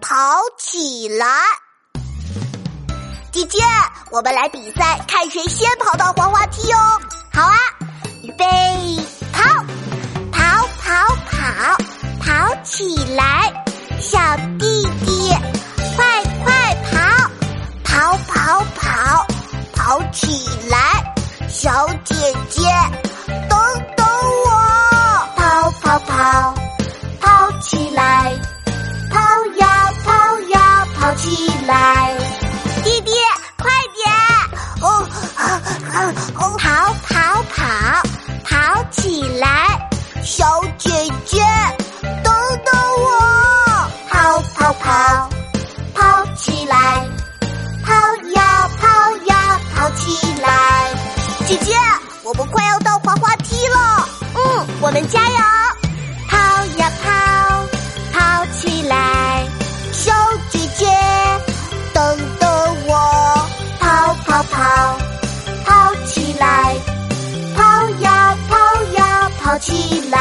跑起来！姐姐，我们来比赛，看谁先跑到滑滑梯哦。好啊，预备，跑，跑跑跑，跑起来！小弟弟，快快跑，跑跑跑，跑起来！小姐哦，跑跑跑，跑起来！小姐姐，等等我，跑跑跑，跑起来！跑呀跑呀，跑起来！姐姐，我们快要到滑滑梯了。嗯，我们加油！跑起来！